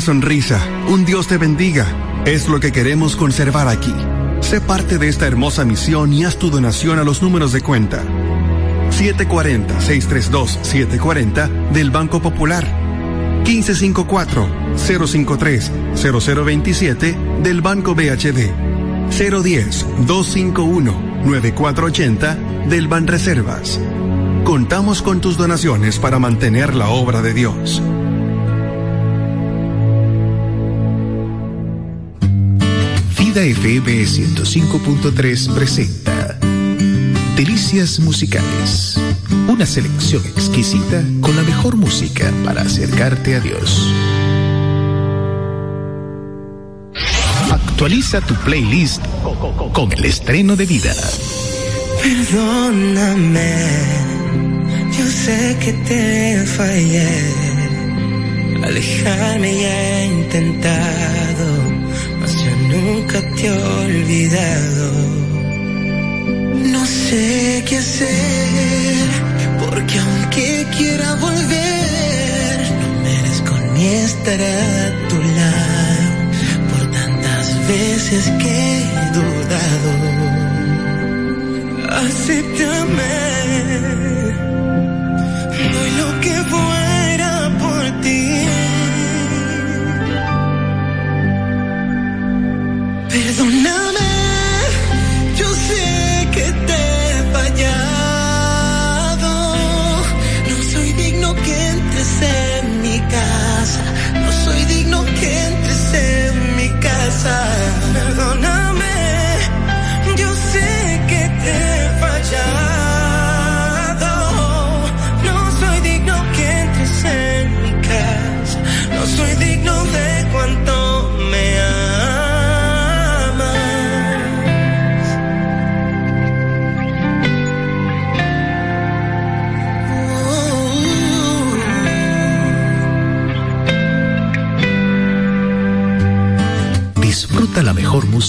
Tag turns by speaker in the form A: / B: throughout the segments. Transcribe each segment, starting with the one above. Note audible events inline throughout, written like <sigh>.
A: Sonrisa, un Dios te bendiga, es lo que queremos conservar aquí. Sé parte de esta hermosa misión y haz tu donación a los números de cuenta. 740-632-740 del Banco Popular. 1554-053-0027 del Banco BHD. 010-251-9480 del Banreservas. Contamos con tus donaciones para mantener la obra de Dios.
B: Vida FM 105.3 presenta Delicias Musicales. Una selección exquisita con la mejor música para acercarte a Dios. Actualiza tu playlist con el estreno de vida.
C: Perdóname, yo sé que te fallé. Alejarme ya he intentado, nunca te he olvidado. No sé qué hacer, porque aunque quiera volver, no merezco ni estar a tu lado por tantas veces que he dudado. Acéptame, doy lo que fuera Perdóname,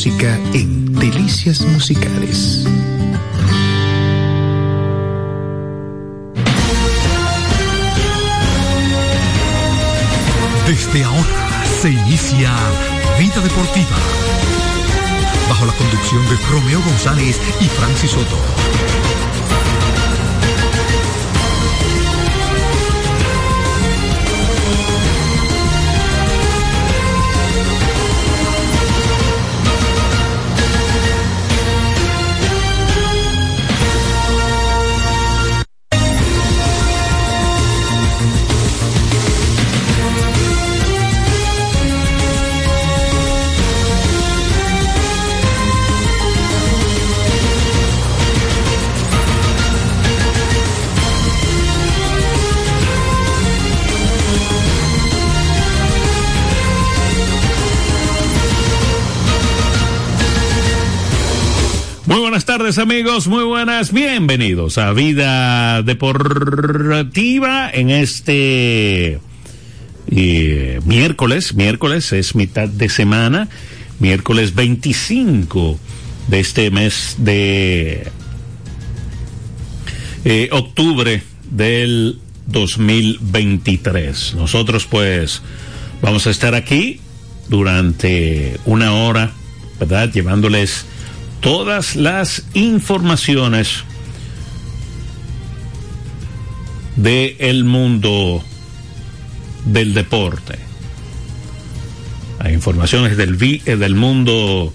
C: en
B: Delicias Musicales.
D: Desde ahora se inicia Vida Deportiva. Bajo la conducción de Romeo González y Francis Soto.
E: Amigos, muy buenas, bienvenidos a Vida Deportiva en este eh, miércoles, miércoles es mitad de semana, miércoles 25 de este mes de eh, octubre del 2023. Nosotros pues vamos a estar aquí durante una hora, ¿verdad? Llevándoles todas las informaciones de el mundo del deporte. Las informaciones del, eh, del mundo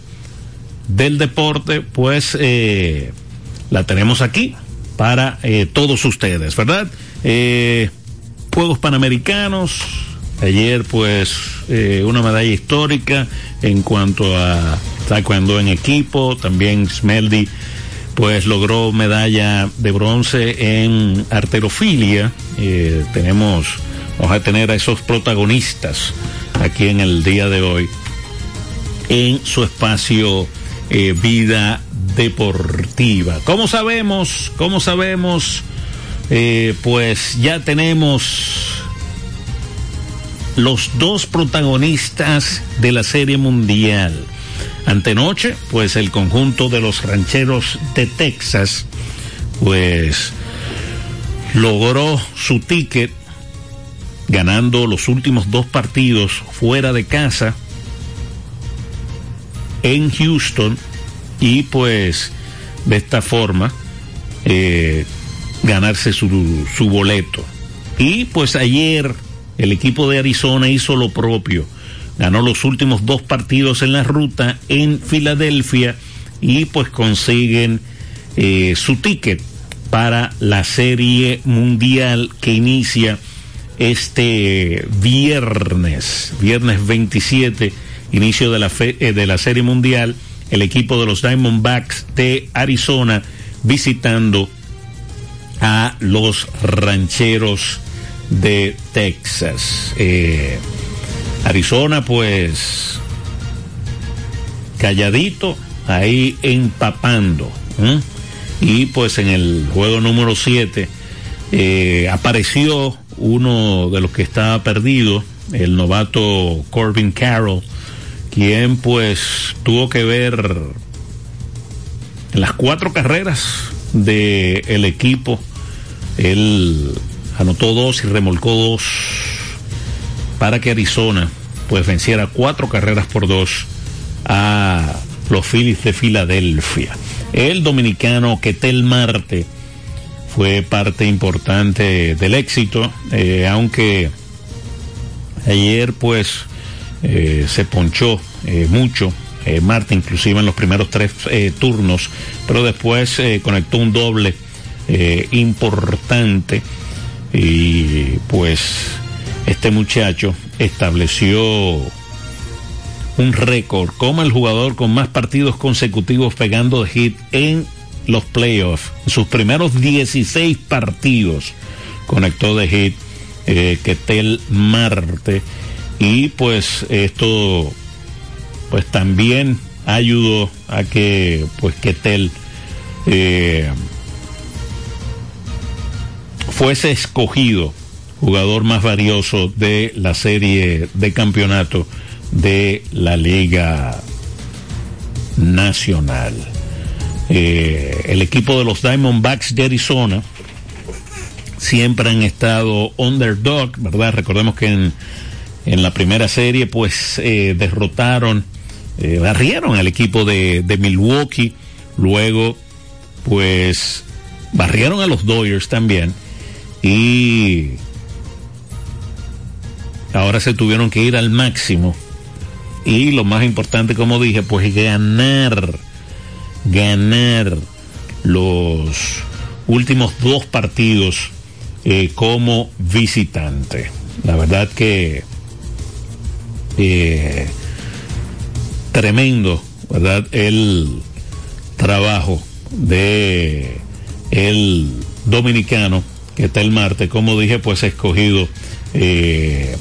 E: del deporte, pues eh, la tenemos aquí para eh, todos ustedes, ¿verdad? Eh, Juegos Panamericanos, ayer pues una medalla histórica en cuanto a taekwondo en equipo, también Smeldy pues logró medalla de bronce en arterofilia. Eh, tenemos, vamos a tener a esos protagonistas aquí en el día de hoy en su espacio eh, Vida Deportiva. ¿Cómo sabemos? ¿Cómo sabemos? Eh, pues ya tenemos los dos protagonistas de la Serie Mundial. Antenoche, pues el conjunto de los rancheros de Texas, pues logró su ticket ganando los últimos dos partidos fuera de casa en Houston y pues de esta forma eh, ganarse su, su boleto. Y pues ayer el equipo de Arizona hizo lo propio. Ganó los últimos dos partidos en la ruta en Filadelfia y pues consiguen eh, su ticket para la serie mundial que inicia este viernes, viernes 27, inicio de la, eh, de la serie mundial, el equipo de los Diamondbacks de Arizona visitando a los rancheros de Texas. Eh, Arizona, pues, calladito, ahí empapando. ¿eh? Y pues en el juego número 7 eh, apareció uno de los que estaba perdido, el novato Corbin Carroll, quien pues tuvo que ver las cuatro carreras del el equipo. Él anotó dos y remolcó dos para que Arizona pues venciera cuatro carreras por dos a los Phillies de Filadelfia. El dominicano Ketel Marte fue parte importante del éxito, eh, aunque ayer pues eh, se ponchó eh, mucho. Marte inclusive en los primeros tres turnos, pero después conectó un doble importante y pues este muchacho estableció un récord como el jugador con más partidos consecutivos pegando de hit en los playoffs. Sus primeros 16 partidos conectó de hit eh, Ketel Marte y pues esto pues también ayudó a que pues Ketel eh, fuese escogido jugador más valioso de la serie de campeonato de la Liga Nacional. Eh, el equipo de los Diamondbacks de Arizona siempre han estado underdog, ¿verdad? Recordemos que en, en la primera serie pues eh, derrotaron, eh, barrieron al equipo de, de Milwaukee, luego pues barrieron a los Dodgers también y ahora se tuvieron que ir al máximo. Y lo más importante como dije pues ganar ganar los últimos dos partidos eh, como visitante. La verdad que eh, tremendo verdad el trabajo de el dominicano que está el martes, como dije, pues escogido eh,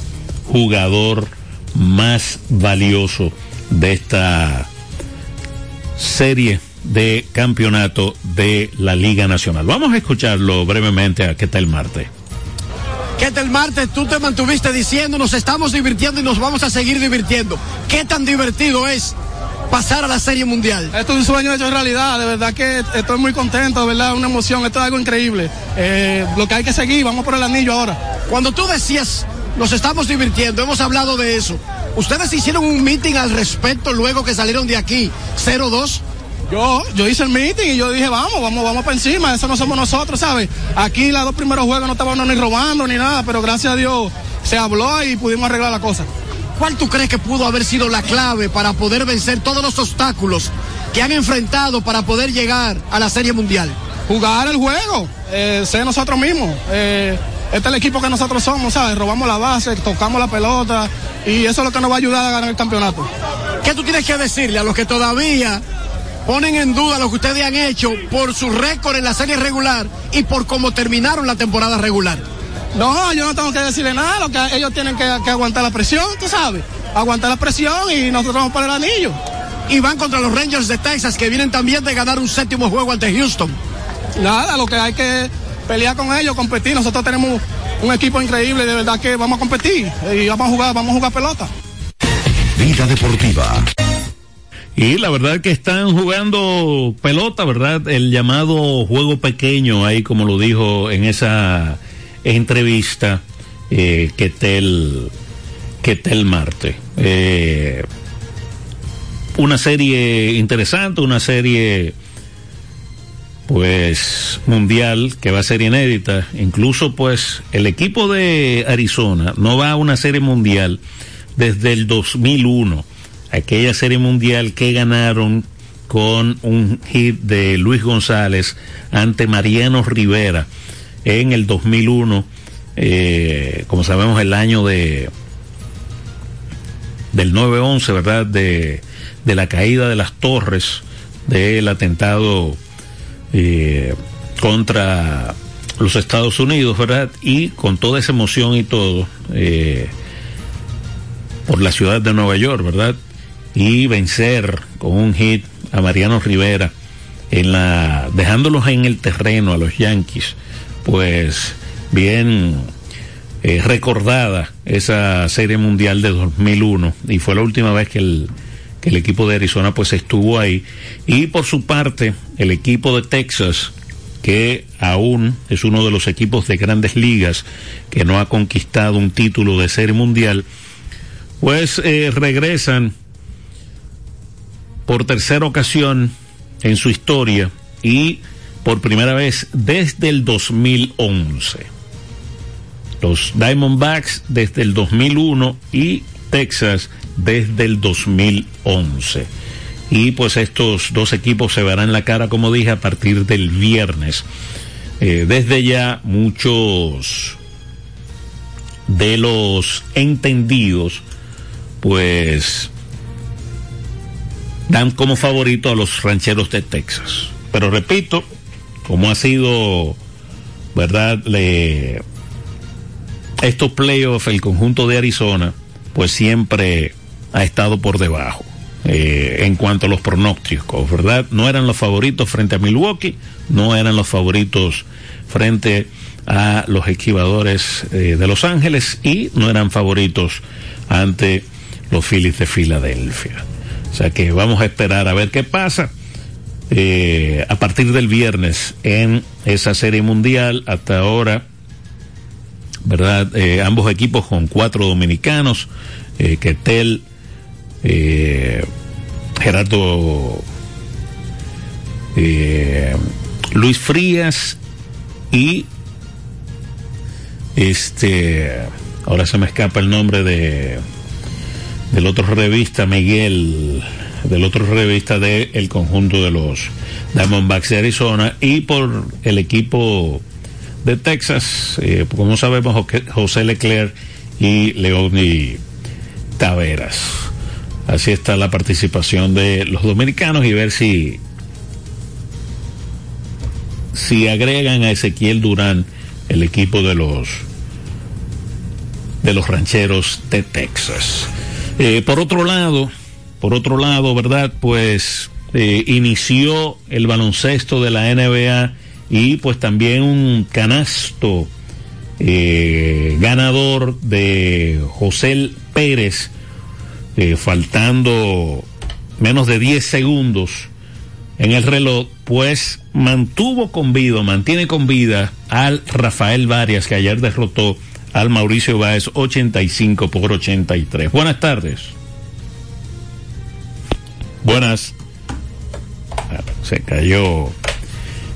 E: jugador más valioso de esta serie de campeonato de la Liga Nacional. Vamos a escucharlo brevemente a qué tal Marte.
F: ¿Qué tal Marte? Tú te mantuviste diciendo, nos estamos divirtiendo y nos vamos a seguir divirtiendo. ¿Qué tan divertido es pasar a la Serie Mundial.
G: Esto es un sueño hecho realidad, de verdad que estoy muy contento, de verdad, una emoción, esto es algo increíble. Eh, lo que hay que seguir, vamos por el anillo ahora.
F: Cuando tú decías, nos estamos divirtiendo, hemos hablado de eso. ¿Ustedes hicieron un meeting al respecto luego que salieron de aquí 0-2?
G: Yo, yo hice el meeting y yo dije, vamos, vamos, vamos para encima, eso no somos nosotros, ¿sabes? Aquí los dos primeros juegos no estábamos ni robando ni nada, pero gracias a Dios se habló y pudimos arreglar la cosa.
F: ¿Cuál tú crees que pudo haber sido la clave para poder vencer todos los obstáculos que han enfrentado para poder llegar a la Serie Mundial?
G: Jugar el juego, eh, ser nosotros mismos. Eh, este es el equipo que nosotros somos, ¿sabes? Robamos la base, tocamos la pelota y eso es lo que nos va a ayudar a ganar el campeonato.
F: ¿Qué tú tienes que decirle a los que todavía ponen en duda lo que ustedes han hecho por su récord en la serie regular y por cómo terminaron la temporada regular?
G: No, yo no tengo que decirle nada, lo que ellos tienen que, que aguantar la presión, tú sabes. Aguantar la presión y nosotros vamos para el anillo.
F: Y van contra los Rangers de Texas, que vienen también de ganar un séptimo juego ante Houston.
G: Nada, lo que hay que pelear con ellos, competir. Nosotros tenemos un equipo increíble, de verdad que vamos a competir y vamos a jugar, vamos a jugar pelota.
D: Vida deportiva.
E: Y la verdad que están jugando pelota, ¿verdad? El llamado juego pequeño, ahí como lo dijo en esa entrevista eh, Ketel, Ketel Marte. Eh, una serie interesante, una serie pues mundial que va a ser inédita. Incluso pues el equipo de Arizona no va a una serie mundial desde el 2001, aquella serie mundial que ganaron con un hit de Luis González ante Mariano Rivera en el 2001, eh, como sabemos el año de del 9-11, ¿verdad? De, de la caída de las torres del atentado eh, contra los Estados Unidos, ¿verdad? Y con toda esa emoción y todo, eh, por la ciudad de Nueva York, ¿verdad? Y vencer con un hit a Mariano Rivera en la dejándolos en el terreno a los Yankees, pues bien eh, recordada esa serie mundial de 2001 y fue la última vez que el, el equipo de Arizona pues estuvo ahí y por su parte el equipo de Texas que aún es uno de los equipos de grandes ligas que no ha conquistado un título de serie mundial pues eh, regresan por tercera ocasión en su historia y por primera vez desde el 2011. Los Diamondbacks desde el 2001 y Texas desde el 2011. Y pues estos dos equipos se verán la cara, como dije, a partir del viernes. Eh, desde ya muchos de los entendidos, pues dan como favorito a los rancheros de Texas. Pero repito, como ha sido, ¿verdad? Estos playoffs, el conjunto de Arizona, pues siempre ha estado por debajo eh, en cuanto a los pronósticos, ¿verdad? No eran los favoritos frente a Milwaukee, no eran los favoritos frente a los esquivadores eh, de Los Ángeles y no eran favoritos ante los Phillies de Filadelfia. O sea que vamos a esperar a ver qué pasa. Eh, a partir del viernes en esa serie mundial, hasta ahora, ¿verdad? Ambos equipos con cuatro dominicanos, Ketel, eh, Gerardo eh, Luis Frías y este, ahora se me escapa el nombre de del otro revista Miguel, del otro revista de el conjunto de los Diamondbacks de Arizona y por el equipo de Texas, eh, como sabemos, José Leclerc y Leoni Taveras. Así está la participación de los dominicanos y ver si si agregan a Ezequiel Durán el equipo de los de los rancheros de Texas. Eh, por otro lado, por otro lado, ¿verdad? Pues eh, inició el baloncesto de la NBA y pues también un canasto eh, ganador de José Pérez, eh, faltando menos de 10 segundos en el reloj, pues mantuvo con vida, mantiene con vida al Rafael Varias que ayer derrotó al Mauricio Báez 85 por 83. Buenas tardes. Buenas. Se cayó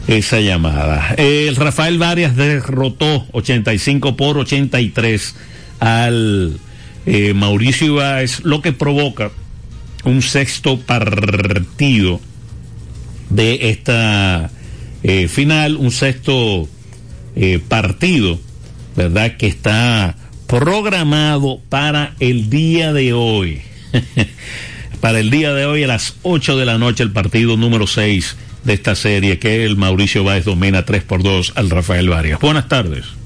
E: esa llamada. El Rafael Varias derrotó 85 por 83 al eh, Mauricio Báez, lo que provoca un sexto partido de esta eh, final, un sexto eh, partido ¿verdad? Que está programado para el día de hoy. <laughs> para el día de hoy a las 8 de la noche el partido número 6 de esta serie que el Mauricio Báez domina 3 por 2 al Rafael Varias. Buenas tardes.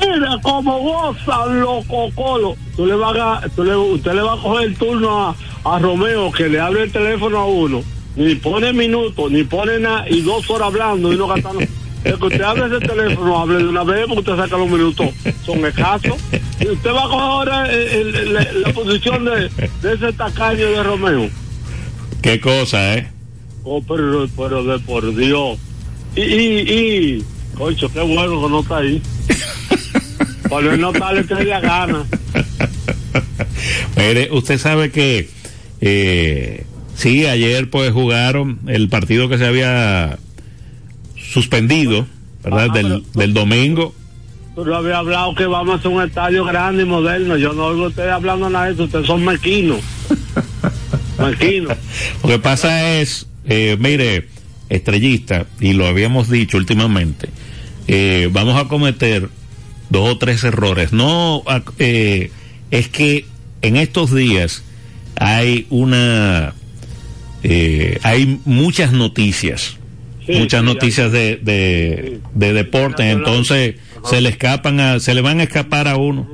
H: Mira cómo gozan los cocolos. Tú le vas a, tú le, usted le va a coger el turno a, a Romeo que le hable el teléfono a uno. Ni pone minutos, ni pone nada, y dos horas hablando y no gastando. <laughs> El que usted hable ese teléfono, hable de una vez porque usted saca los minutos. Son escasos. Y usted va a coger ahora el, el, la, la, posición de, de, ese tacaño de Romeo.
E: Qué cosa, ¿eh?
H: Oh, pero, pero de por Dios. Y, y, y, concho, qué bueno que no está ahí. Por no notarle que ella gana.
E: Mire, usted sabe que eh, sí, ayer pues jugaron el partido que se había suspendido, ¿verdad?
H: Ajá,
E: del,
H: pero-
E: del domingo.
H: Tú no había hablado que vamos a hacer un estadio grande y moderno. Yo no oigo ustedes hablando nada de eso. Ustedes son mequinos. <laughs> mequinos.
E: Lo que pasa es, eh, mire, estrellista, y lo habíamos dicho últimamente, eh, vamos a cometer dos o tres errores. No, eh, es que en estos días hay una, eh, hay muchas noticias,
H: Sí,
E: muchas
H: sí,
E: noticias de, de, de deporte, entonces se le escapan a, se le van a escapar a uno.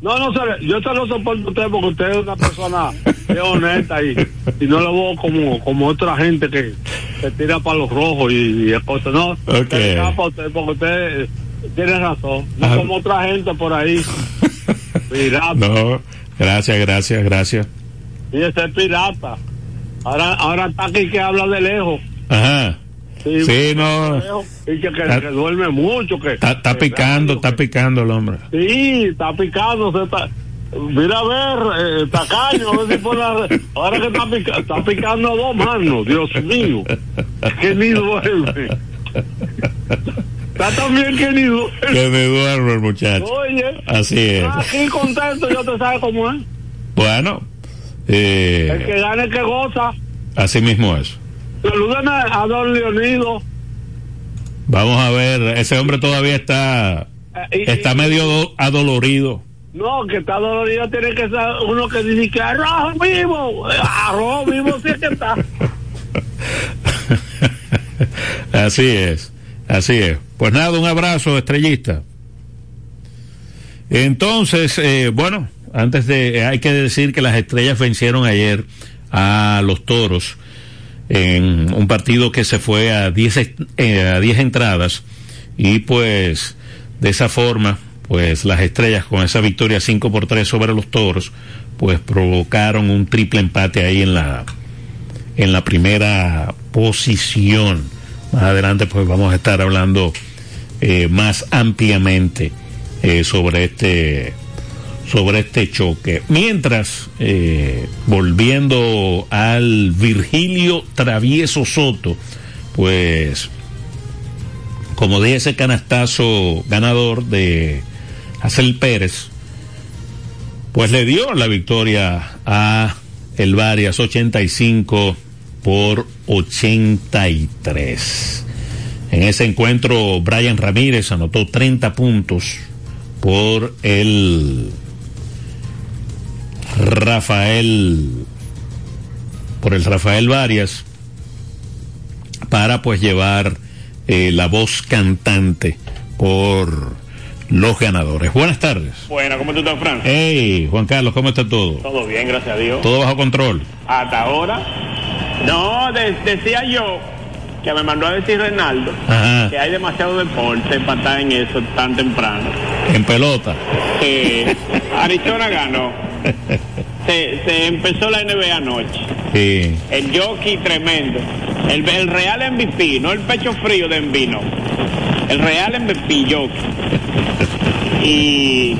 H: No, no, yo te lo soporto a usted porque usted es una persona es honesta y, y no lo veo como, como otra gente que se tira para los rojos y, y cosas. No,
E: Ok.
H: se le escapa a usted porque usted eh, tiene razón. No
E: Ah.
H: como otra gente por ahí. <laughs> Pirata.
E: No, gracias, gracias, gracias.
H: Y ese es pirata. Ahora, ahora está aquí que habla de lejos.
E: Ajá.
H: Sí,
E: Sí, no.
H: Y que, que,
E: Está-
H: que duerme mucho. que
E: Está, está picando, está picando el hombre.
H: Sí, está picando, se está. Mira a ver, eh, tacaño, a ver si la- ahora que está, pica- está picando a dos manos, Dios mío, que ni duerme. Está también que ni duerme.
E: Que me duermo el muchacho.
H: Oye,
E: Así es.
H: aquí contento, yo te sabes cómo es.
E: Bueno,
H: El
E: eh,
H: que gane, el que goza.
E: así mismo es.
H: Saluden a, don Leonido.
E: Vamos a ver, ese hombre todavía está,
H: Eh, y-
E: está
H: y-
E: medio do- adolorido.
H: No, que está dolorido, tiene que ser uno que dice que arroz vivo. Arroz vivo sí es que está. <laughs>
E: así es, así es. Pues nada, un abrazo, estrellista. Entonces, eh, bueno, antes de, hay que decir que las estrellas vencieron ayer a los toros en un partido que se fue a 10 est- eh, a 10 entradas y pues de esa forma pues las estrellas con esa victoria 5 por 3 sobre los toros pues provocaron un triple empate ahí en la en la primera posición más adelante pues vamos a estar hablando eh, más ampliamente eh, sobre este sobre este choque. Mientras, eh, volviendo al Virgilio Travieso Soto, pues, como de ese canastazo ganador de Acel Pérez, pues le dio la victoria a el Varias 85 por 83. En ese encuentro, Brian Ramírez anotó 30 puntos por el Rafael, por el Rafael Varias, para pues llevar eh, la voz cantante por los ganadores. Buenas tardes.
I: Bueno, ¿cómo tú estás, Fran?
E: Hey, Juan Carlos, ¿cómo está todo?
I: Todo bien, gracias a Dios.
E: ¿Todo bajo control?
I: Hasta ahora. No, de- decía yo que me mandó a decir Reinaldo
E: Ajá.
I: que hay demasiado deporte para estar en eso tan temprano.
E: En pelota.
I: Que Arizona ganó. <laughs> Se, se empezó la NBA anoche.
E: Sí.
I: El jockey tremendo. El, el real MVP, no el pecho frío de Envino. El real MVP jockey. <laughs> Y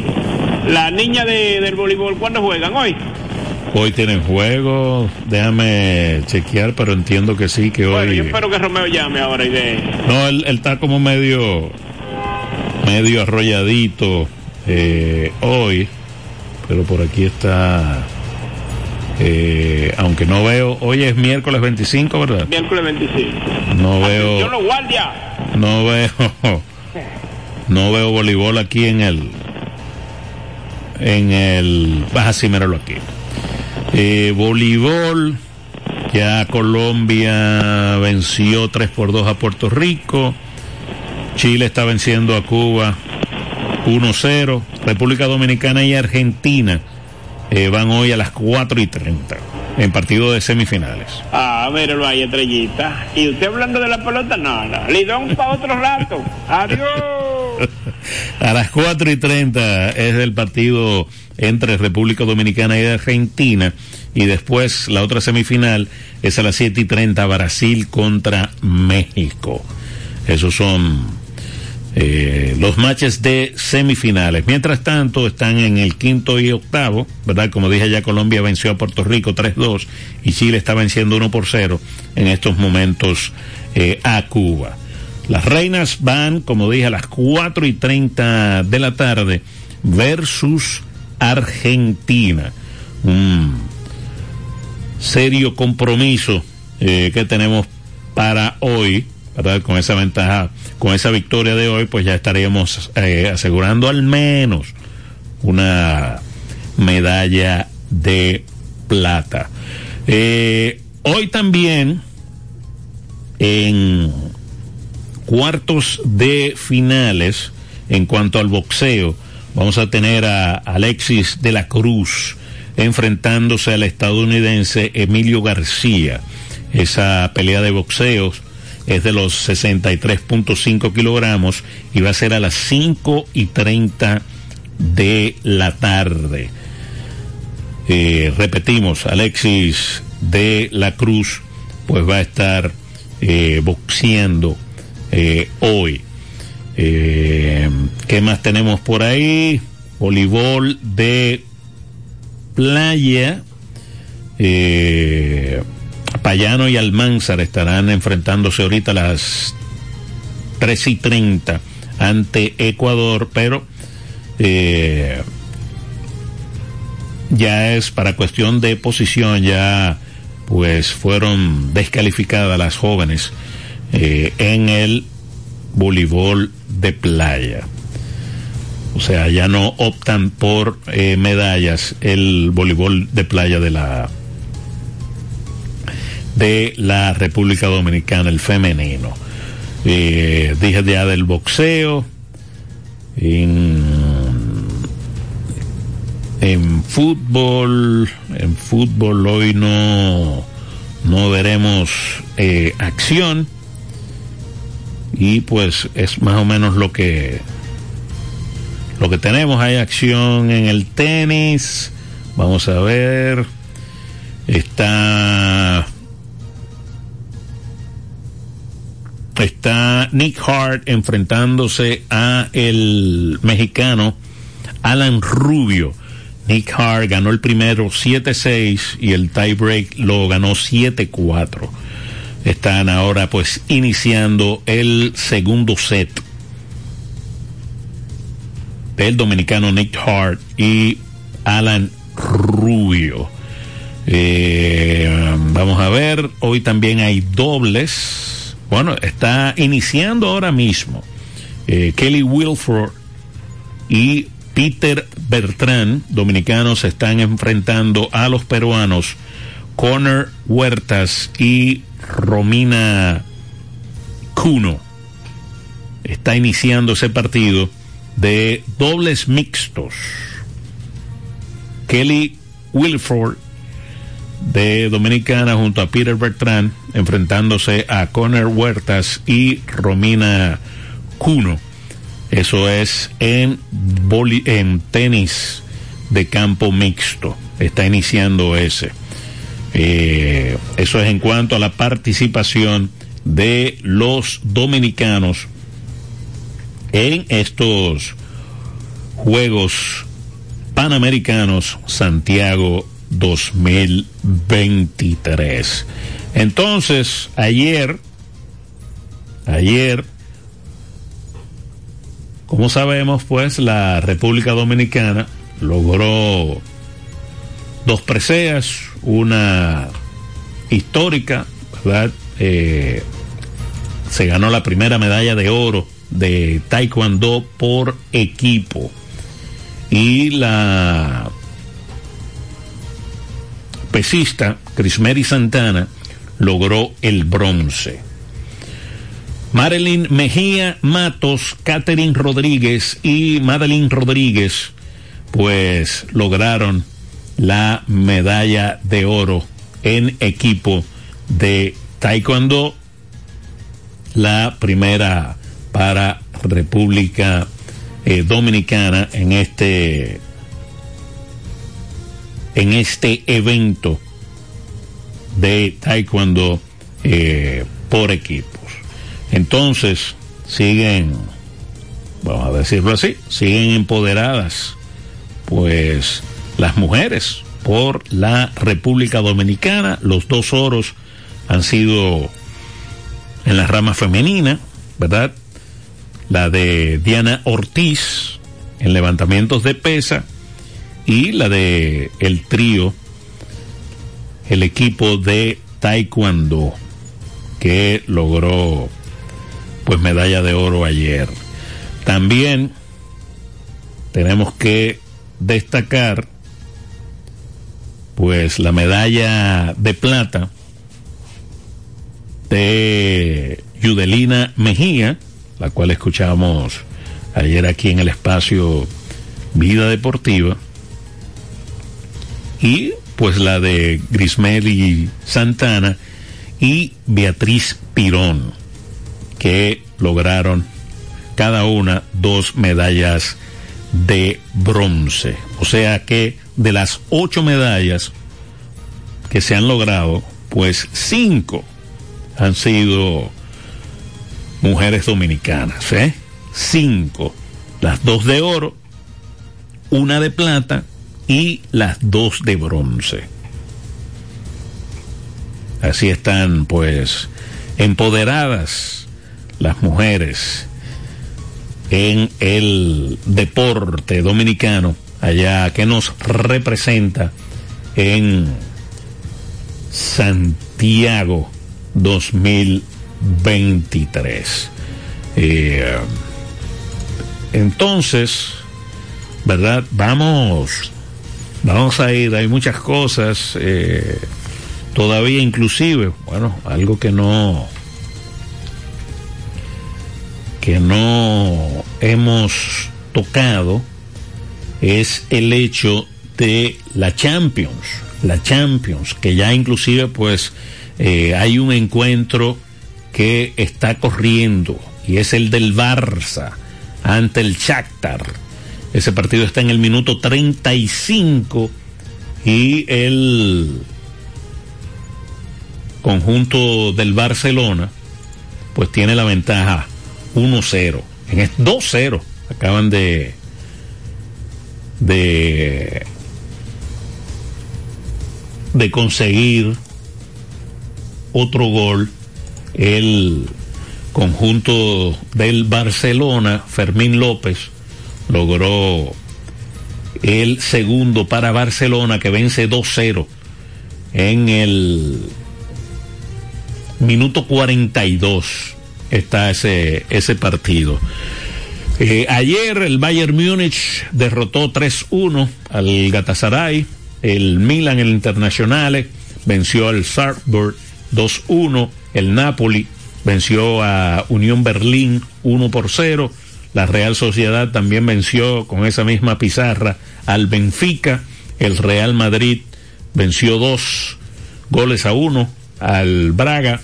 I: la niña de, del voleibol, ¿cuándo juegan? Hoy.
E: Hoy tienen juego, déjame chequear, pero entiendo que sí, que
I: Bueno, yo
E: hoy...
I: espero que Romeo llame ahora y de...
E: No, él, él está como medio, medio arrolladito eh, hoy, pero por aquí está, eh, aunque no veo, hoy es miércoles 25, ¿verdad?
I: Miércoles 25.
E: No
I: Yo
E: veo,
I: lo guardia.
E: no veo, <laughs> no veo voleibol aquí en el, en el, baja sí, míralo aquí. Eh, voleibol, ya Colombia venció 3 por 2 a Puerto Rico. Chile está venciendo a Cuba 1-0. República Dominicana y Argentina eh, van hoy a las 4 y 30 en partido de semifinales.
I: Ah, míralo ahí, estrellita. ¿Y usted hablando de la pelota? No, no. Lidón para otro rato. Adiós. <laughs>
E: A las 4 y 30 es el partido entre República Dominicana y Argentina. Y después la otra semifinal es a las 7 y 30 Brasil contra México. Esos son eh, los matches de semifinales. Mientras tanto, están en el quinto y octavo, ¿verdad? Como dije ya, Colombia venció a Puerto Rico 3-2 y Chile está venciendo 1 por 0 en estos momentos eh, a Cuba. Las reinas van, como dije, a las 4 y 30 de la tarde versus Argentina. Un serio compromiso eh, que tenemos para hoy. Con esa ventaja, con esa victoria de hoy, pues ya estaríamos eh, asegurando al menos una medalla de plata. Eh, hoy también en cuartos de finales, en cuanto al boxeo, vamos a tener a Alexis de la Cruz enfrentándose al estadounidense Emilio García. Esa pelea de boxeos es de los 63.5 kilogramos y va a ser a las 5 y 30 de la tarde. Eh, repetimos, Alexis de la Cruz pues va a estar eh, boxeando eh, hoy. Eh, ¿Qué más tenemos por ahí? Voleibol de playa. Eh, Payano y Almanzar estarán enfrentándose ahorita a las 3 y 30 ante Ecuador, pero ya es para cuestión de posición, ya pues fueron descalificadas las jóvenes eh, en el voleibol de playa. O sea, ya no optan por eh, medallas el voleibol de playa de la de la República Dominicana, el femenino. Eh, dije ya del boxeo. En, en fútbol, en fútbol hoy no, no veremos eh, acción y pues es más o menos lo que lo que tenemos. Hay acción en el tenis. Vamos a ver. Está está Nick Hart enfrentándose a el mexicano Alan Rubio. Nick Hart ganó el primero 7-6 y el tiebreak lo ganó 7-4 están ahora pues iniciando el segundo set. El dominicano Nick Hart y Alan Rubio. Eh, vamos a ver, hoy también hay dobles. Bueno, está iniciando ahora mismo. Eh, Kelly Wilford y Peter Bertrand, dominicanos, están enfrentando a los peruanos Connor Huertas y Romina Cuno. Está iniciando ese partido de dobles mixtos. Kelly Wilford de Dominicana junto a Peter Bertrand enfrentándose a Connor Huertas y Romina Cuno. Eso es en, en tenis de campo mixto. Está iniciando ese. Eh, eso es en cuanto a la participación de los dominicanos en estos Juegos Panamericanos Santiago 2023. Entonces, ayer, ayer, como sabemos, pues la República Dominicana logró dos preseas, una histórica, ¿verdad? Eh, se ganó la primera medalla de oro de Taekwondo por equipo. Y la pesista Crismeri Santana logró el bronce. Marilyn Mejía Matos, Catherine Rodríguez y Madeline Rodríguez, pues lograron la medalla de oro en equipo de Taekwondo, la primera para República eh, Dominicana en este en este evento de Taekwondo eh, por equipos. Entonces siguen vamos a decirlo así, siguen empoderadas, pues las mujeres por la República Dominicana, los dos oros han sido en la rama femenina, ¿verdad? La de Diana Ortiz en levantamientos de pesa y la de el trío, el equipo de Taekwondo que logró pues medalla de oro ayer. También tenemos que destacar pues la medalla de plata de Yudelina Mejía, la cual escuchamos ayer aquí en el espacio Vida Deportiva, y pues la de Grismeli Santana y Beatriz Pirón, que lograron cada una dos medallas de bronce. O sea que de las ocho medallas que se han logrado, pues cinco han sido mujeres dominicanas, ¿eh? Cinco. Las dos de oro, una de plata y las dos de bronce. Así están, pues, empoderadas las mujeres en el deporte dominicano, allá que nos representa en Santiago 2023. Eh, entonces, ¿verdad? Vamos, vamos a ir, hay muchas cosas, eh, todavía inclusive, bueno, algo que no, que no hemos tocado es el hecho de la Champions, la Champions, que ya inclusive pues eh, hay un encuentro que está corriendo y es el del Barça ante el Shakhtar. Ese partido está en el minuto 35 y el conjunto del Barcelona pues tiene la ventaja 1-0. En 2-0 acaban de de de conseguir otro gol el conjunto del Barcelona, Fermín López, logró el segundo para Barcelona que vence 2-0 en el minuto 42 está ese, ese partido. Eh, ayer el Bayern Múnich derrotó 3-1 al Gatasaray, el Milan, el Internacional, venció al Salzburg 2-1, el Napoli venció a Unión Berlín 1 por 0, la Real Sociedad también venció con esa misma pizarra al Benfica, el Real Madrid venció dos goles a uno al Braga,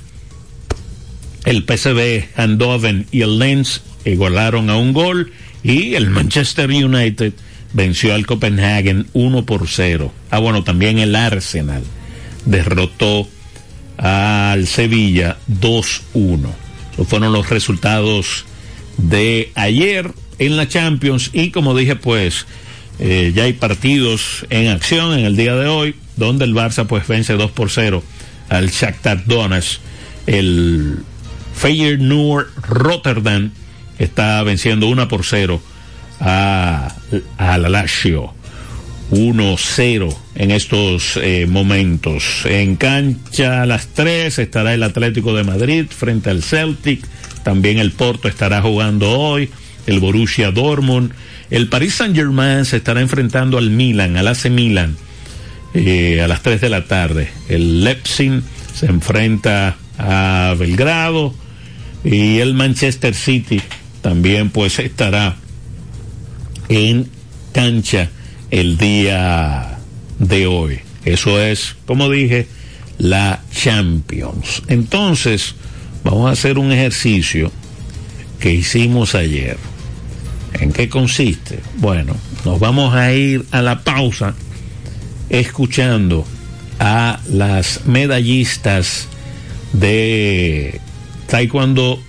E: el PSV Eindhoven y el Lens igualaron a un gol y el Manchester United venció al Copenhagen 1 por 0. Ah, bueno, también el Arsenal derrotó al Sevilla 2-1. Esos fueron los resultados de ayer en la Champions y como dije pues eh, ya hay partidos en acción en el día de hoy donde el Barça pues vence 2 por 0 al Shakhtar Donetsk el Feyenoord Rotterdam está venciendo 1 por 0 a, a la Lazio 1-0 en estos eh, momentos. En cancha a las 3 estará el Atlético de Madrid frente al Celtic. También el Porto estará jugando hoy. El Borussia Dortmund. El Paris Saint Germain se estará enfrentando al Milan, al AC Milan, eh, a las 3 de la tarde. El Leipzig se enfrenta a Belgrado. Y el Manchester City también pues estará en cancha el día de hoy. Eso es, como dije, la Champions. Entonces, vamos a hacer un ejercicio que hicimos ayer. ¿En qué consiste? Bueno, nos vamos a ir a la pausa escuchando a las medallistas de Taekwondo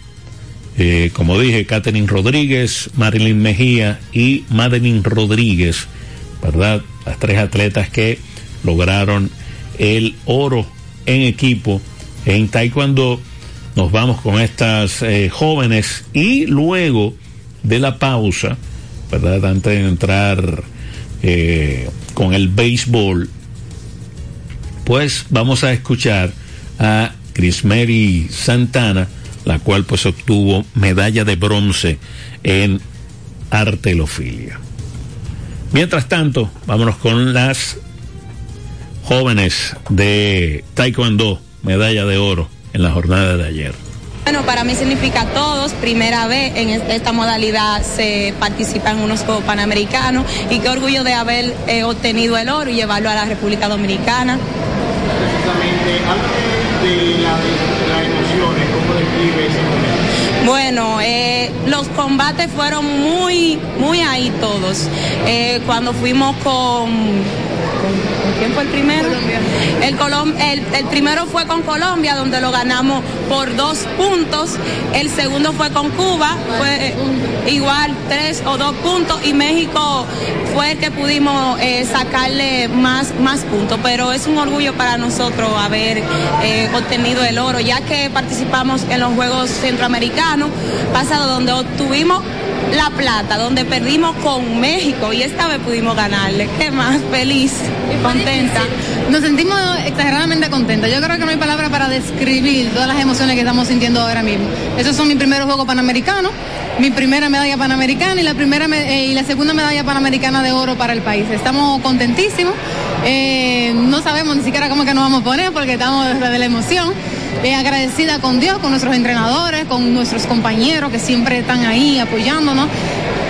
E: Eh, como dije, Catherine Rodríguez, Marilyn Mejía y Madeline Rodríguez, ¿verdad? Las tres atletas que lograron el oro en equipo en Taekwondo. Nos vamos con estas eh, jóvenes y luego de la pausa, ¿verdad? Antes de entrar eh, con el béisbol, pues vamos a escuchar a Crismary Santana, la cual pues obtuvo medalla de bronce en artelofilia. Mientras tanto, vámonos con las jóvenes de Taekwondo, medalla de oro en la jornada de ayer.
J: Bueno, para mí significa todos, primera vez en esta modalidad se participa en unos Juegos Panamericanos y qué orgullo de haber eh, obtenido el oro y llevarlo a la República Dominicana.
K: Precisamente, háblame de, la, de las emociones, ¿cómo describe ese momento?
J: Bueno, eh, los combates fueron muy, muy ahí todos. Eh, cuando fuimos con ¿Quién fue el primero? El, Colom el, el, primero fue con Colombia, donde lo ganamos por dos puntos. El segundo fue con Cuba, fue igual tres o dos puntos. Y México fue el que pudimos eh, sacarle más, más puntos. Pero es un orgullo para nosotros haber eh, obtenido el oro, ya que participamos en los Juegos Centroamericanos pasados, donde obtuvimos la plata, donde perdimos con México y esta vez pudimos ganarle. ¿Qué más? Feliz, contenta.
L: Nos sentimos exageradamente contentas. Yo creo que no hay palabra para describir todas las emociones que estamos sintiendo ahora mismo. Esos son mis primeros Juegos Panamericanos, mi primera medalla panamericana y la, primera eh, y la segunda medalla panamericana de oro para el país. Estamos contentísimos. Eh, no sabemos ni siquiera cómo que nos vamos a poner porque estamos desde la emoción eh, agradecida con Dios, con nuestros entrenadores, con nuestros compañeros que siempre están ahí apoyándonos.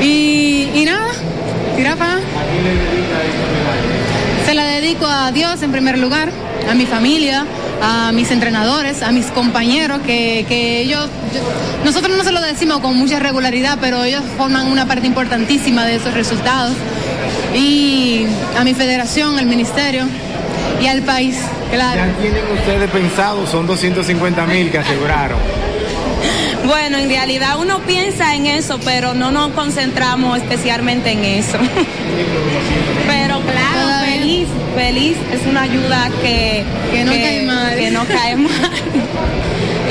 L: Y, y nada, tira. Se la dedico a Dios en primer lugar, a mi familia, a mis entrenadores, a mis compañeros, que, que ellos, yo, nosotros no se lo decimos con mucha regularidad, pero ellos forman una parte importantísima de esos resultados. Y a mi federación, al ministerio y al país. Claro.
K: ¿Ya tienen ustedes pensado? Son 250 mil que aseguraron.
J: Bueno, en realidad uno piensa en eso, pero no nos concentramos especialmente en eso. pero claro, feliz, es una ayuda que,
L: que no que, cae mal.
J: Que no cae mal. <laughs>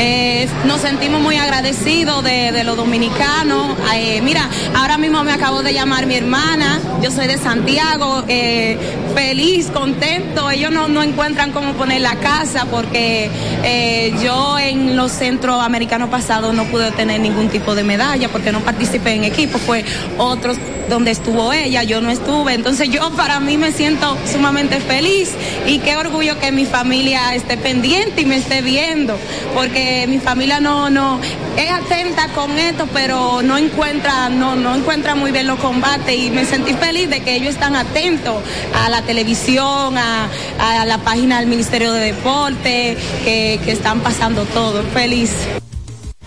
J: Eh, nos sentimos muy agradecidos de, de los dominicanos. Eh, mira, ahora mismo me acabo de llamar mi hermana, yo soy de Santiago, eh, feliz, contento. Ellos no, no, encuentran cómo poner la casa porque eh, yo en los centroamericanos pasados no pude obtener ningún tipo de medalla porque no participé en equipo, fue otros donde estuvo ella, yo no estuve. Entonces yo para mí me siento sumamente feliz y qué orgullo que mi familia esté pendiente y me esté viendo, porque mi familia no, no, es atenta con esto, pero no encuentra, no, no encuentra muy bien los combates y me sentí feliz de que ellos están atentos a la televisión, a, a la página del Ministerio de Deporte, que, que están pasando todo. Feliz.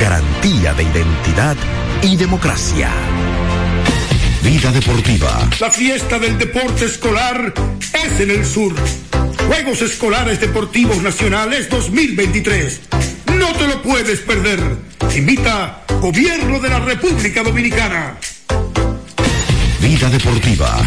M: garantía de identidad y democracia.
N: Vida Deportiva.
O: La fiesta del deporte escolar es en el sur. Juegos Escolares Deportivos Nacionales 2023. No te lo puedes perder. Invita Gobierno de la República Dominicana.
N: Vida Deportiva.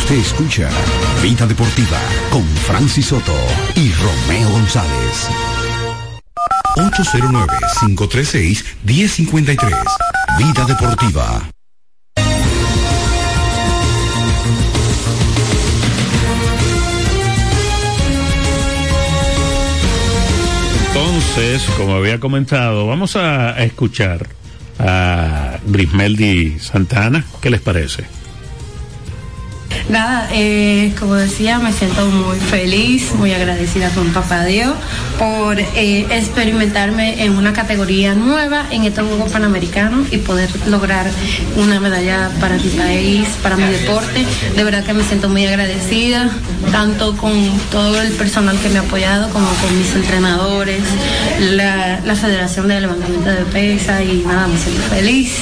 N: Usted escucha Vida Deportiva con Francis Soto y Romeo González. 809-536-1053. Vida Deportiva.
E: Entonces, como había comentado, vamos a escuchar a Grismeldi Santana. ¿Qué les parece?
P: Nada, eh, como decía, me siento muy feliz, muy agradecida con Papá Dios por eh, experimentarme en una categoría nueva en estos Juegos Panamericanos y poder lograr una medalla para mi país, para mi deporte. De verdad que me siento muy agradecida, tanto con todo el personal que me ha apoyado como con mis entrenadores, la, la Federación de Levantamiento de Pesa y nada, me siento feliz.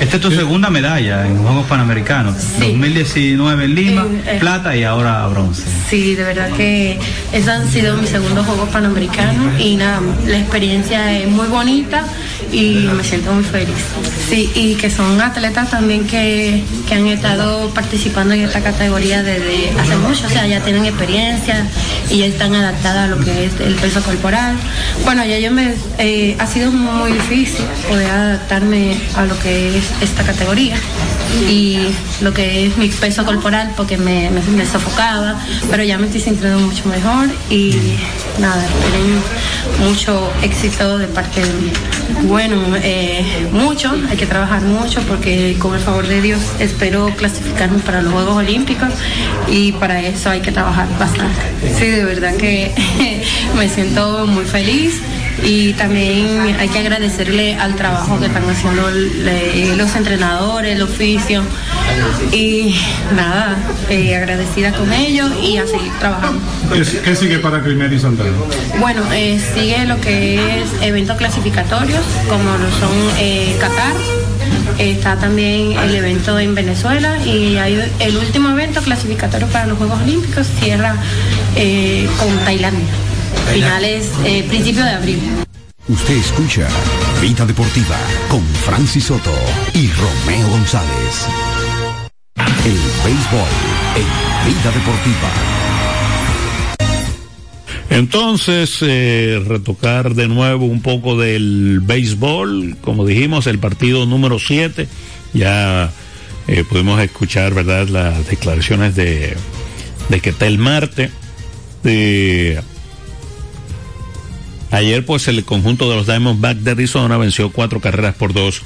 Q: Esta es tu segunda medalla en Juegos Panamericanos, 2019 en Lima,
P: Eh, eh.
Q: plata y ahora bronce.
P: Sí, de verdad que esos han sido mis segundos Juegos Panamericanos y nada, la experiencia es muy bonita y me siento muy feliz. Sí, y que son atletas también que, que han estado participando en esta categoría desde hace mucho, o sea, ya tienen experiencia y ya están adaptadas a lo que es el peso corporal. Bueno, ya yo me, eh, ha sido muy difícil poder adaptarme a lo que es esta categoría y lo que es mi peso corporal porque me, me, sofocaba, pero ya me estoy sintiendo mucho mejor y nada, esperen mucho éxito de parte de mí. Bueno, eh, mucho, hay que trabajar mucho porque con el favor de Dios espero clasificarme para los Juegos Olímpicos y para eso hay que trabajar bastante. Sí, de verdad que <laughs> me siento muy feliz y también hay que agradecerle al trabajo que están haciendo le- los entrenadores, el oficio y nada, eh, agradecida con ellos y a seguir trabajando.
R: ¿Qué, qué sigue para Grismeldi Santana?
P: Bueno, eh, sigue lo que es eventos clasificatorios, como lo son eh, Qatar. Está también el evento en Venezuela y hay el último evento clasificatorio para los Juegos Olímpicos cierra eh, con Tailandia. Finales, eh, principio de abril.
N: Usted escucha Vida Deportiva con Francis Soto y Romeo González. El béisbol en Vida Deportiva.
E: Entonces, eh, retocar de nuevo un poco del béisbol, como dijimos, el partido número 7, ya eh, pudimos escuchar, ¿verdad?, las declaraciones de, de Ketel Marte. Eh, ayer, pues, el conjunto de los Diamondbacks de Arizona venció cuatro carreras por dos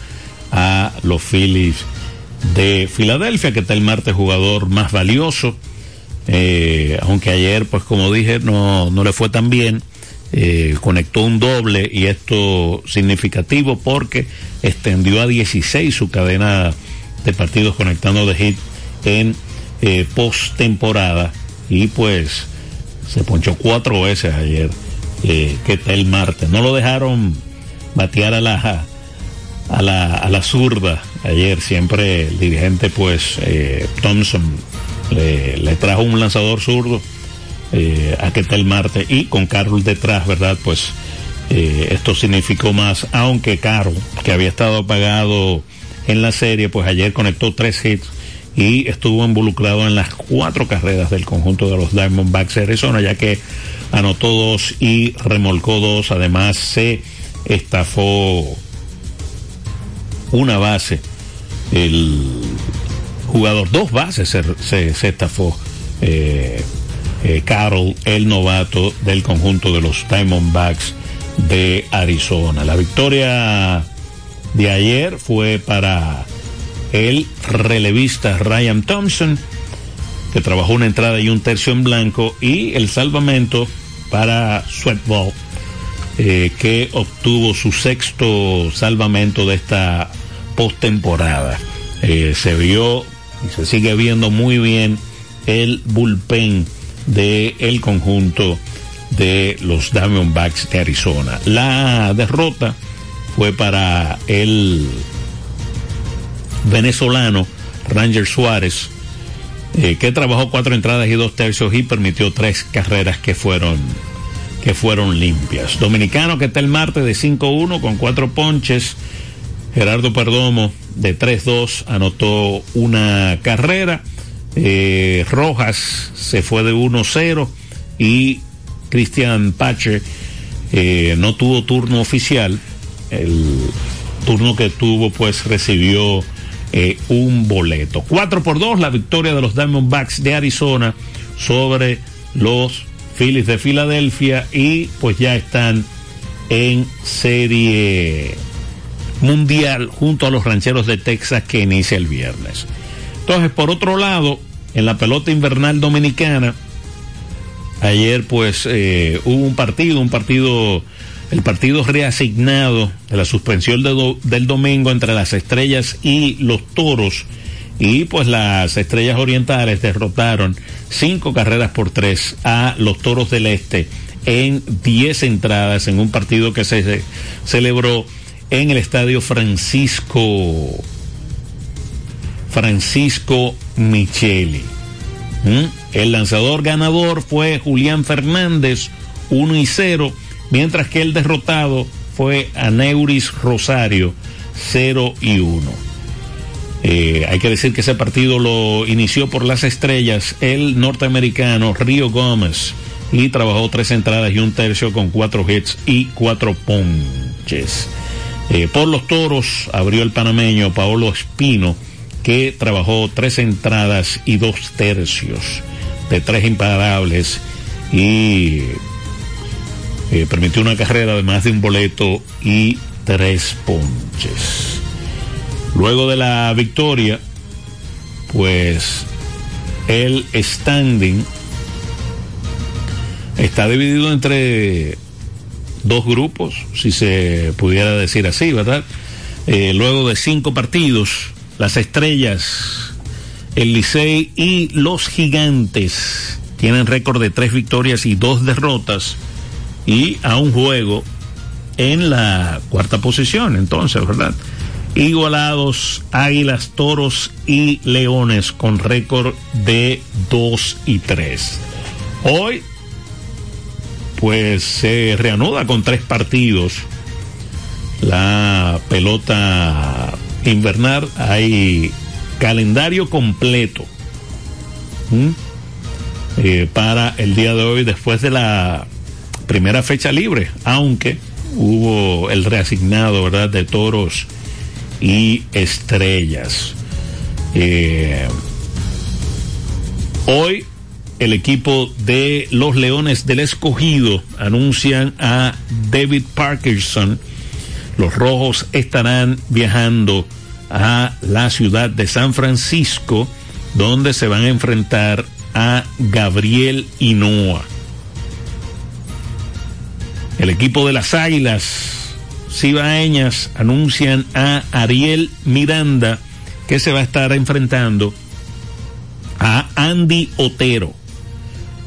E: a los Phillies de Filadelfia, Ketel Marte, jugador más valioso. Eh, aunque ayer, pues como dije, no, no le fue tan bien. Eh, conectó un doble y esto significativo porque extendió a 16 su cadena de partidos conectando de hit en eh, postemporada y pues se ponchó cuatro veces ayer eh, que está el martes. No lo dejaron batear a la a la, a la zurda ayer siempre el dirigente pues eh, Thompson le, trajo un lanzador zurdo eh, a que tal Marte y con Carlos detrás, ¿verdad? Pues eh, esto significó más, aunque Caro, que había estado apagado en la serie, pues ayer conectó tres hits y estuvo involucrado en las cuatro carreras del conjunto de los Diamondbacks de Arizona, ya que anotó dos y remolcó dos, además se estafó una base, el jugador, dos bases se, se, estafó eh, eh, Carroll, el novato del conjunto de los Diamondbacks de Arizona. La victoria de ayer fue para el relevista Ryan Thompson, que trabajó una entrada y un tercio en blanco, y el salvamento para Sweatball, eh, que obtuvo su sexto salvamento de esta postemporada. Eh, se vio y se sigue viendo muy bien el bullpen del el conjunto de los Diamondbacks de Arizona. La derrota fue para el venezolano Ranger Suárez, eh, que trabajó cuatro entradas y dos tercios y permitió tres carreras que fueron que fueron limpias. Dominicano que está el martes de 5-1 con cuatro ponches. Gerardo Perdomo de 3-2 anotó una carrera. Eh, Rojas se fue de 1-0 y Cristian Pache eh, no tuvo turno oficial. El turno que tuvo pues recibió eh, un boleto. 4 por 2 la victoria de los Diamondbacks de Arizona sobre los Phillies de Filadelfia y pues ya están en serie mundial junto a los rancheros de Texas que inicia el viernes. Entonces, por otro lado, en la pelota invernal dominicana, ayer pues eh, hubo un partido, un partido, el partido reasignado de la suspensión del domingo entre las estrellas y los toros. Y pues las estrellas orientales derrotaron cinco carreras por tres a los toros del este en diez entradas en un partido que se celebró en el estadio Francisco Francisco Micheli. ¿Mm? El lanzador ganador fue Julián Fernández, 1 y 0, mientras que el derrotado fue Aneuris Rosario, 0 y 1. Eh, hay que decir que ese partido lo inició por las estrellas el norteamericano Río Gómez y trabajó tres entradas y un tercio con cuatro hits y cuatro ponches. Eh, por los toros abrió el panameño Paolo Espino, que trabajó tres entradas y dos tercios de tres imparables y eh, permitió una carrera de más de un boleto y tres ponches. Luego de la victoria, pues el standing está dividido entre dos grupos, si se pudiera decir así, ¿verdad? Eh, luego de cinco partidos, las estrellas, el Licey y los gigantes tienen récord de tres victorias y dos derrotas y a un juego en la cuarta posición, entonces, ¿verdad? Igualados Águilas, Toros y Leones con récord de 2 y 3. Hoy pues se reanuda con tres partidos la pelota invernal. Hay calendario completo eh, para el día de hoy después de la primera fecha libre, aunque hubo el reasignado, ¿verdad?, de toros y estrellas. Eh, hoy el equipo de los Leones del Escogido anuncian a David Parkinson. Los Rojos estarán viajando a la ciudad de San Francisco, donde se van a enfrentar a Gabriel Hinoa. El equipo de las Águilas Cibaeñas anuncian a Ariel Miranda, que se va a estar enfrentando a Andy Otero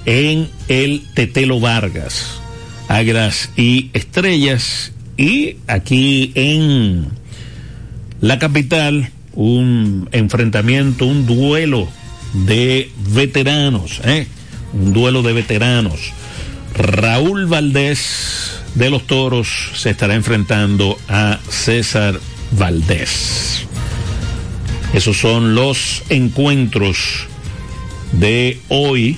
E: en el Tetelo Vargas, Águilas y Estrellas. Y aquí en la capital, un enfrentamiento, un duelo de veteranos, ¿eh? un duelo de veteranos. Raúl Valdés de los Toros se estará enfrentando a César Valdés. Esos son los encuentros de hoy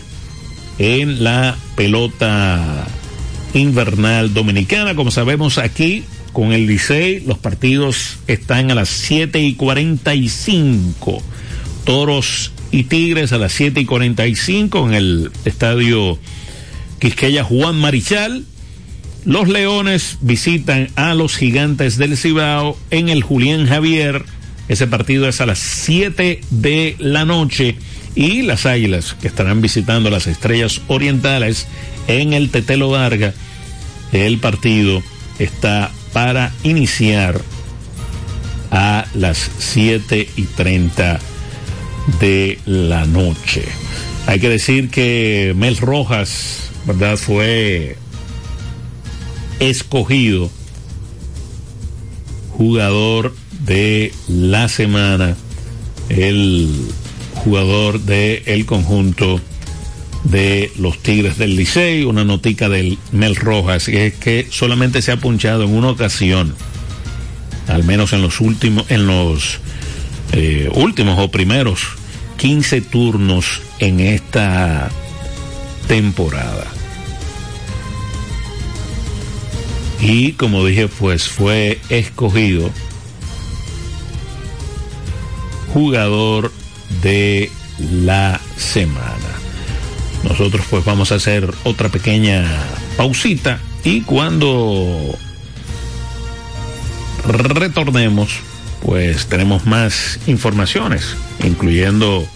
E: en la pelota invernal dominicana. Como sabemos aquí, con el Licey, los partidos están a las 7 y 45. Toros y Tigres a las 7 y 45 en el estadio Quisqueya Juan Marichal. Los Leones visitan a los Gigantes del Cibao en el Julián Javier. Ese partido es a las 7 de la noche. Y las Águilas, que estarán visitando las Estrellas Orientales en el Tetelo Varga. El partido está para iniciar a las 7 y 30 de la noche. Hay que decir que Mel Rojas, ¿verdad? Fue escogido jugador de la semana, el jugador del el conjunto de los Tigres del Licey, una notica del Mel Rojas, que es que solamente se ha punchado en una ocasión, al menos en los últimos, en los eh, últimos o primeros 15 turnos en esta temporada. Y como dije, pues fue escogido jugador de la semana. Nosotros pues vamos a hacer otra pequeña pausita y cuando retornemos pues tenemos más informaciones, incluyendo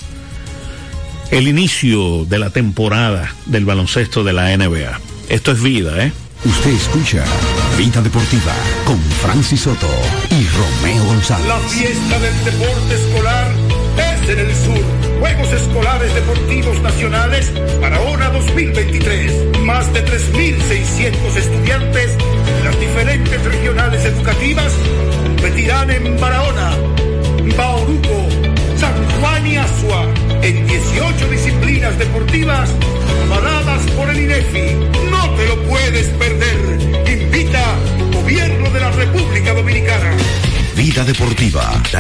E: el inicio de la temporada del baloncesto de la NBA. Esto es vida, ¿eh?
N: Usted escucha Vida Deportiva con Francis Soto y Romeo González.
O: La fiesta del deporte escolar es en el sur. Juegos Escolares Deportivos Nacionales Barahona 2023. Más de 3.600 estudiantes de las diferentes regionales educativas competirán en Barahona, Bauruco, San Juan y Asua en 18 disciplinas deportivas avaladas por el INEFI. No te lo puedes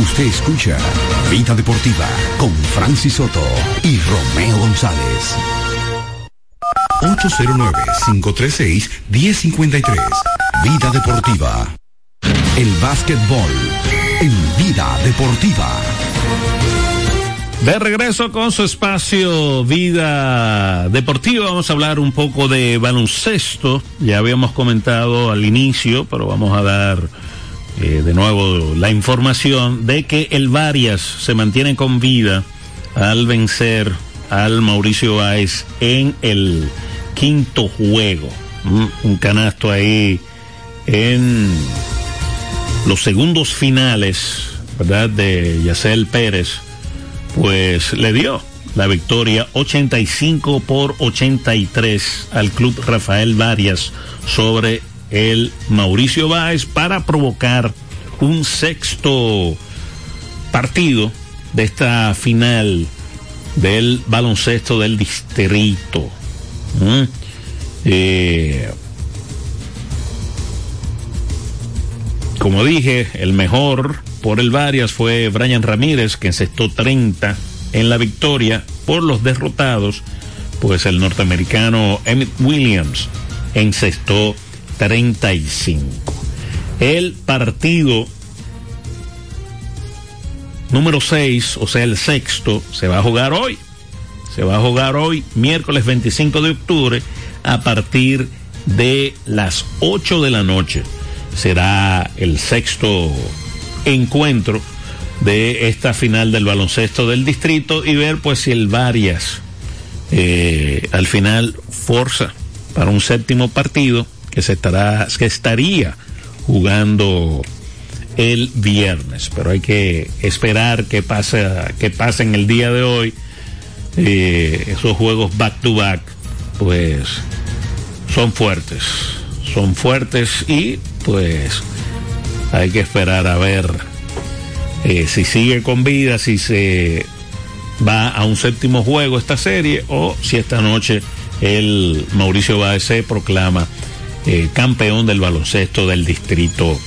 N: Usted escucha Vida Deportiva con Francis Soto y Romeo González. 809-536-1053. Vida Deportiva. El básquetbol en Vida Deportiva.
E: De regreso con su espacio Vida Deportiva, vamos a hablar un poco de baloncesto. Ya habíamos comentado al inicio, pero vamos a dar eh, de nuevo la información de que el Varias se mantiene con vida al vencer al Mauricio Báez en el quinto juego. Mm, Un canasto ahí en los segundos finales, ¿verdad? De Yacel Pérez, pues le dio la victoria 85 por 83 al club Rafael Varias sobre el Mauricio Báez para provocar un sexto partido de esta final del baloncesto del distrito. ¿Mm? Eh, como dije, el mejor por el Varias fue Brian Ramírez, que encestó 30 en la victoria por los derrotados. pues el norteamericano Emmett Williams encestó 35. El partido número 6, o sea, el sexto, se va a jugar hoy. Se va a jugar hoy, miércoles 25 de octubre, a partir de las 8 de la noche. Será el sexto encuentro de esta final del baloncesto del distrito y ver pues si el Varias eh, al final forza para un séptimo partido que se estará que estaría jugando el viernes. Pero hay que esperar que pase que pase en el día de hoy eh, esos juegos back to back pues son fuertes son fuertes y pues hay que esperar a ver eh, si sigue con vida, si se va a un séptimo juego esta serie o si esta noche el Mauricio Báez se proclama eh, campeón del baloncesto del Distrito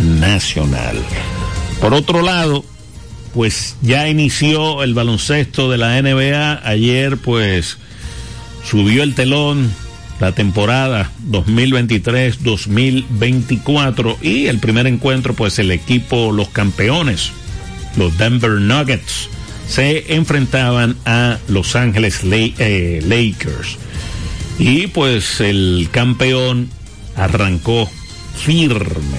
E: Nacional. Por otro lado, pues ya inició el baloncesto de la NBA. Ayer pues subió el telón la temporada 2023-2024 y el primer encuentro pues el equipo, los campeones, los Denver Nuggets, se enfrentaban a Los Ángeles eh, Lakers. Y pues el campeón arrancó firme,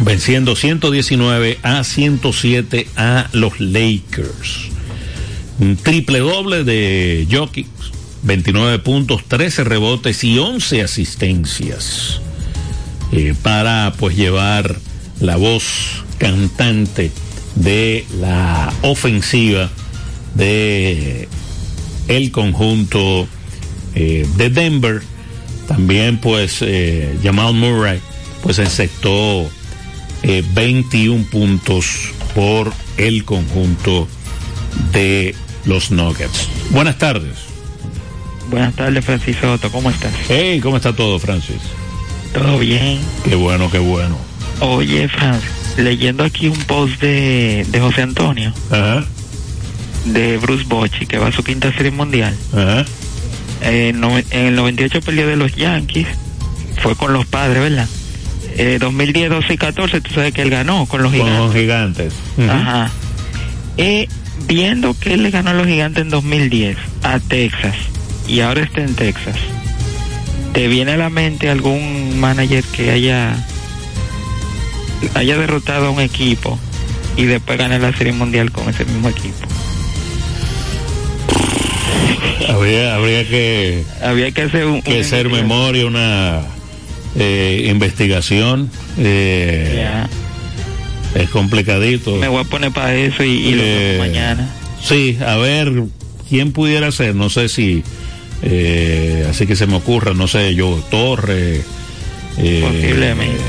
E: venciendo 119 a 107 a los Lakers. Un triple doble de Jokic 29 puntos, 13 rebotes y 11 asistencias eh, para pues llevar la voz cantante de la ofensiva de el conjunto eh, de Denver. También pues eh, Jamal Murray pues encestó 21 puntos por el conjunto de los Nuggets. Buenas tardes.
S: Buenas tardes, Francis Soto. ¿Cómo estás?
E: Hey, ¿cómo está todo, Francis?
S: Todo bien.
E: Qué bueno, qué bueno.
S: Oye, Francis, leyendo aquí un post de, de José Antonio.
E: Ajá.
S: De Bruce Bochy, que va a su quinta serie mundial.
E: Ajá.
S: En el 98 perdió de los Yankees. Fue con los padres, ¿verdad? Eh, 2010, 12 y 14, tú sabes que él ganó con los gigantes.
E: Con los gigantes.
S: Ajá. Eh, viendo que él le ganó a los gigantes en 2010 a Texas y ahora está en Texas, ¿te viene a la mente algún manager que haya haya derrotado a un equipo y después gane la Serie Mundial con ese mismo equipo? <laughs>
E: Habría, habría que
S: había que hacer un,
E: que hacer memoria, una eh, investigación. Eh, Es complicadito.
S: Me voy a poner para eso y, y
E: Eh,
S: lo mañana.
E: Sí, a ver quién pudiera ser. No sé si eh, así que se me ocurra, no sé, yo Torre. eh,
S: Posiblemente.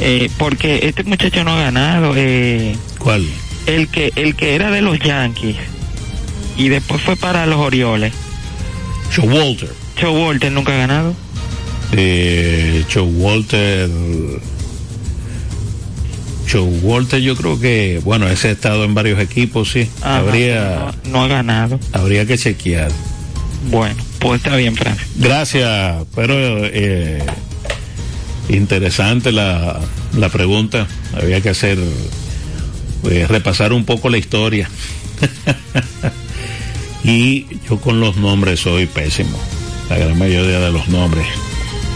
S: Eh, porque este muchacho no ha ganado. Eh,
E: ¿Cuál?
S: El que, el que era de los Yankees y después fue para los Orioles.
E: Joe Walter.
S: Joe Walter nunca ha ganado.
E: Eh, Joe Walter. Joe Walter, yo creo que, bueno, ese ha estado en varios equipos, sí.
S: Ajá,
E: habría,
S: no, no ha ganado.
E: habría que chequear.
S: Bueno, pues está bien, Francis.
E: Gracias, pero eh, interesante la, la pregunta. Había que hacer, eh, repasar un poco la historia. <laughs> y yo con los nombres soy pésimo, la gran mayoría de los nombres.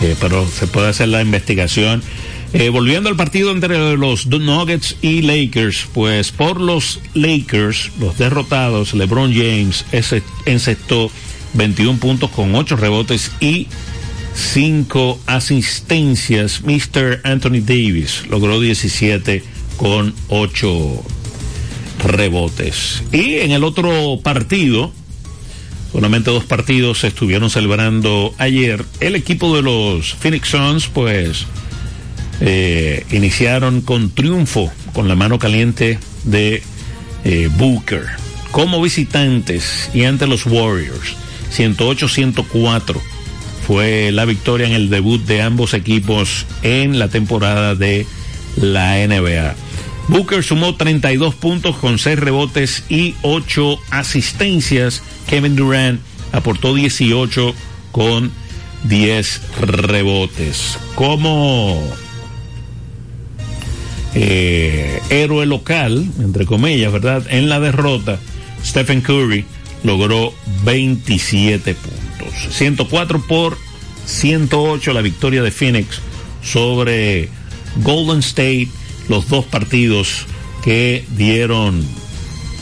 E: Eh, pero se puede hacer la investigación. Eh, volviendo al partido entre los Nuggets y Lakers, pues por los Lakers, los derrotados, LeBron James encestó 21 puntos con 8 rebotes y 5 asistencias. Mr. Anthony Davis logró 17 con 8 rebotes. Y en el otro partido, solamente dos partidos se estuvieron celebrando ayer. El equipo de los Phoenix Suns, pues, eh, iniciaron con triunfo, con la mano caliente de eh, Booker, como visitantes y ante los Warriors. 108-104 fue la victoria en el debut de ambos equipos en la temporada de la NBA. Booker sumó 32 puntos con 6 rebotes y 8 asistencias. Kevin Durant aportó 18 con 10 rebotes. Como eh, héroe local, entre comillas, ¿verdad? En la derrota, Stephen Curry logró 27 puntos. 104 por 108 la victoria de Phoenix sobre Golden State, los dos partidos que dieron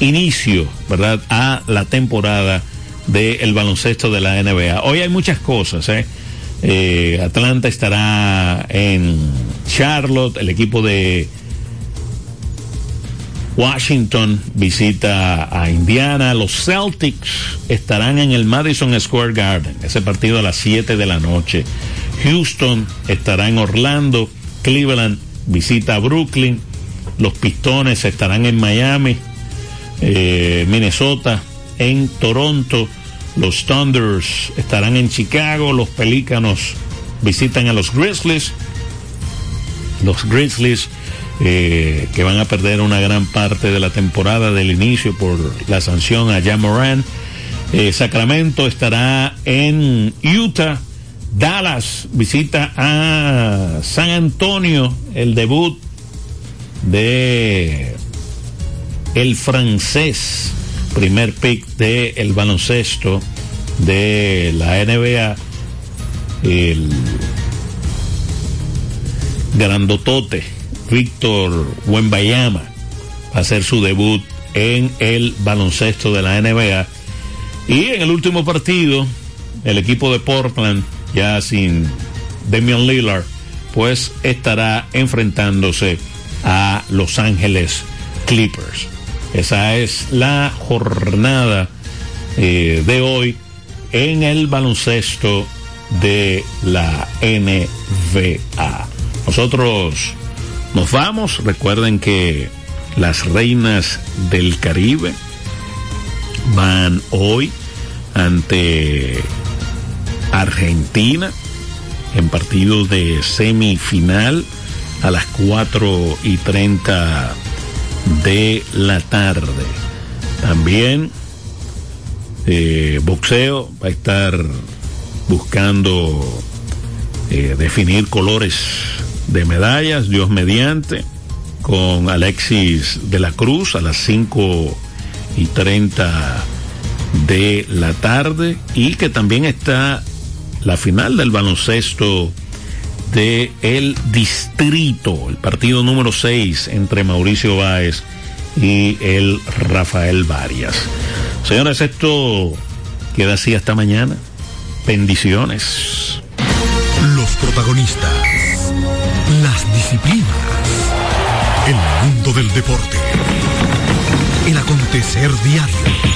E: inicio, ¿verdad?, a la temporada del baloncesto de la NBA. Hoy hay muchas cosas, ¿eh? Eh, Atlanta estará en Charlotte, el equipo de Washington visita a Indiana, los Celtics estarán en el Madison Square Garden, ese partido a las 7 de la noche. Houston estará en Orlando, Cleveland visita a Brooklyn, los Pistones estarán en Miami, eh, Minnesota en Toronto, los Thunders estarán en Chicago, los Pelícanos visitan a los Grizzlies, los Grizzlies eh, que van a perder una gran parte de la temporada del inicio por la sanción a Jamoran. Eh, Sacramento estará en Utah. Dallas visita a San Antonio, el debut de el francés, primer pick de el baloncesto de la NBA, el grandotote Víctor Wembayama va a hacer su debut en el baloncesto de la NBA. Y en el último partido, el equipo de Portland, ya sin Damian Lillard, pues estará enfrentándose a Los Ángeles Clippers. Esa es la jornada eh, de hoy en el baloncesto de la NBA. Nosotros nos vamos. Recuerden que las reinas del Caribe van hoy ante Argentina en partido de semifinal a las 4 y 30 de la tarde. También eh, boxeo va a estar buscando eh, definir colores de medallas, Dios mediante, con Alexis de la Cruz a las 5 y 30 de la tarde y que también está la final del baloncesto de el distrito, el partido número 6 entre Mauricio Báez y el Rafael Varias. Señores, esto queda así hasta mañana. Bendiciones.
D: Los protagonistas las disciplinas, el mundo del deporte, el acontecer diario.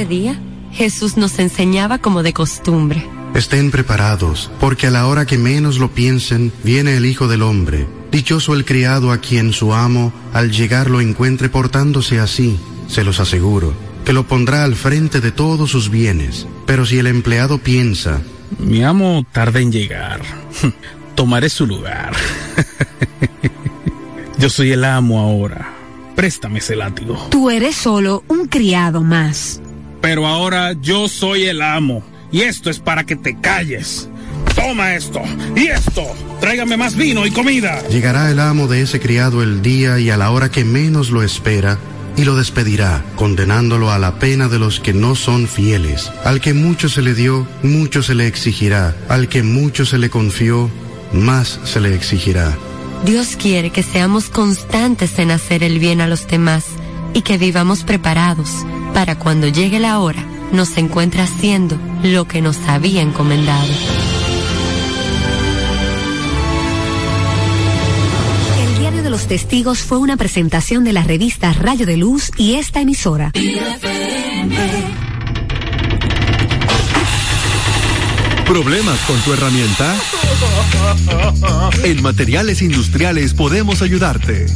T: Ese día, Jesús nos enseñaba como de costumbre.
U: Estén preparados, porque a la hora que menos lo piensen, viene el Hijo del Hombre. Dichoso el criado a quien su amo, al llegar lo encuentre portándose así, se los aseguro, que lo pondrá al frente de todos sus bienes. Pero si el empleado piensa,
V: mi amo tarda en llegar, <laughs> tomaré su lugar. <laughs> Yo soy el amo ahora. Préstame ese látigo.
W: Tú eres solo un criado más.
V: Pero ahora yo soy el amo. Y esto es para que te calles. Toma esto y esto. Tráigame más vino y comida.
U: Llegará el amo de ese criado el día y a la hora que menos lo espera y lo despedirá, condenándolo a la pena de los que no son fieles. Al que mucho se le dio, mucho se le exigirá. Al que mucho se le confió, más se le exigirá.
T: Dios quiere que seamos constantes en hacer el bien a los demás y que vivamos preparados para cuando llegue la hora nos encuentre haciendo lo que nos había encomendado.
W: El diario de los testigos fue una presentación de la revista Rayo de Luz y esta emisora.
A: ¿Problemas con tu herramienta? En Materiales Industriales podemos ayudarte.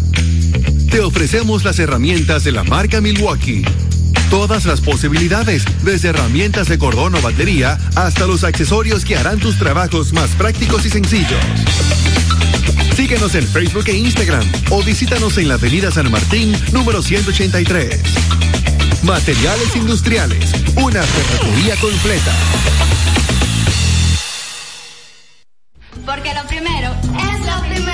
A: Te ofrecemos las herramientas de la marca Milwaukee. Todas las posibilidades, desde herramientas de cordón o batería hasta los accesorios que harán tus trabajos más prácticos y sencillos. Síguenos en Facebook e Instagram o visítanos en la Avenida San Martín, número 183. Materiales Industriales, una ferretería completa.
X: Porque lo primero es lo primero.